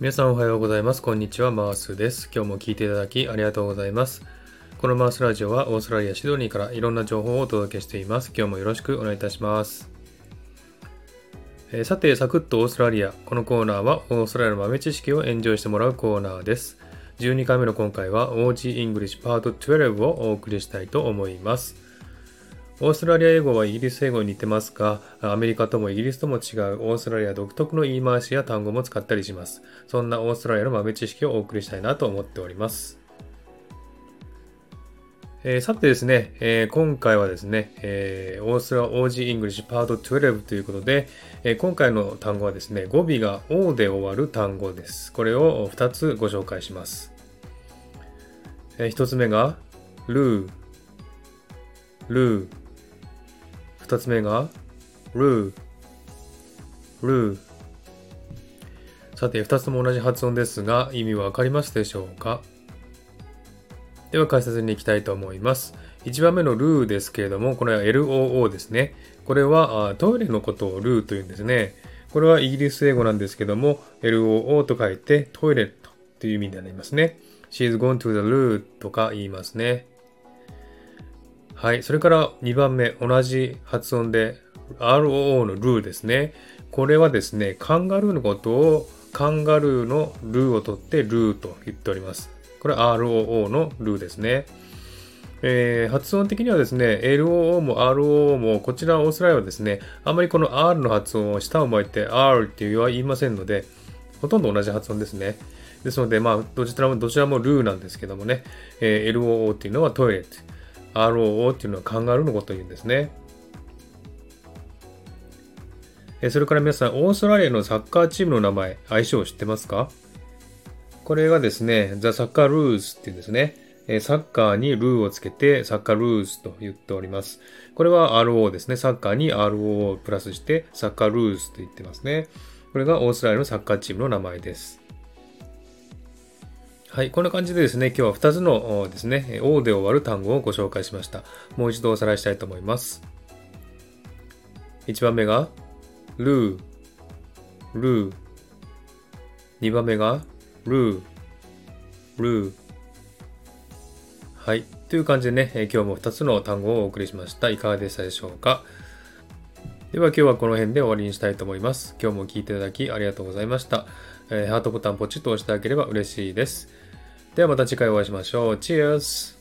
皆さんおはようございます。こんにちは、マースです。今日も聞いていただきありがとうございます。このマースラジオはオーストラリア・シドニーからいろんな情報をお届けしています。今日もよろしくお願いいたします。えー、さて、サクッとオーストラリア。このコーナーはオーストラリアの豆知識をエンジョイしてもらうコーナーです。12回目の今回は OG English Part 12をお送りしたいと思います。オーストラリア英語はイギリス英語に似てますが、アメリカともイギリスとも違うオーストラリア独特の言い回しや単語も使ったりします。そんなオーストラリアの豆知識をお送りしたいなと思っております。えー、さてですね、えー、今回はですね、えー、オーストラ OG English Part 12ということで、え今回の単語はですね、語尾が O で終わる単語です。これを2つご紹介します。え1つ目が、ルー、ルー、二つ目が、ルー、ルー。さて、二つとも同じ発音ですが、意味はわかりますでしょうか？では解説に行きたいと思います。1番目のルーですけれども、これは LOO ですね。これはトイレのことをルーというんですね。これはイギリス英語なんですけども、LOO と書いてトイレットという意味になりますね。She's gone to the loo とか言いますね。はい。それから2番目、同じ発音で ROO のルーですね。これはですね、カンガルーのことをカンガルーのルーを取ってルーと言っております。これは ROO のルーですね。えー、発音的にはですね、LOO も ROO も、こちらオーストラリアはですね、あまりこの R の発音を下を向いて R っていうは言いませんので、ほとんど同じ発音ですね。ですので、まあ、どちらも、どちらもルーなんですけどもね、えー、LOO っていうのはトイレット。ROO っていうのはカンガルーのことを言うんですね。それから皆さん、オーストラリアのサッカーチームの名前、相性を知ってますか？これがですね、ザ・サッカー・ルーズっていうんですね。サッカーにルーをつけて、サッカー・ルーズと言っております。これは RO ですね。サッカーに RO をプラスして、サッカー・ルーズと言ってますね。これがオーストラリアのサッカーチームの名前です。はい、こんな感じでですね、今日は2つのですね、O で終わる単語をご紹介しました。もう一度おさらいしたいと思います。1番目が、ルー、ルー。2番目が、ルー、ルー。はい。という感じでね、今日も2つの単語をお送りしました。いかがでしたでしょうか？では今日はこの辺で終わりにしたいと思います。今日も聴いていただきありがとうございました。え、ハートボタンポチッと押してあげれば嬉しいです。ではまた次回お会いしましょう。Cheers!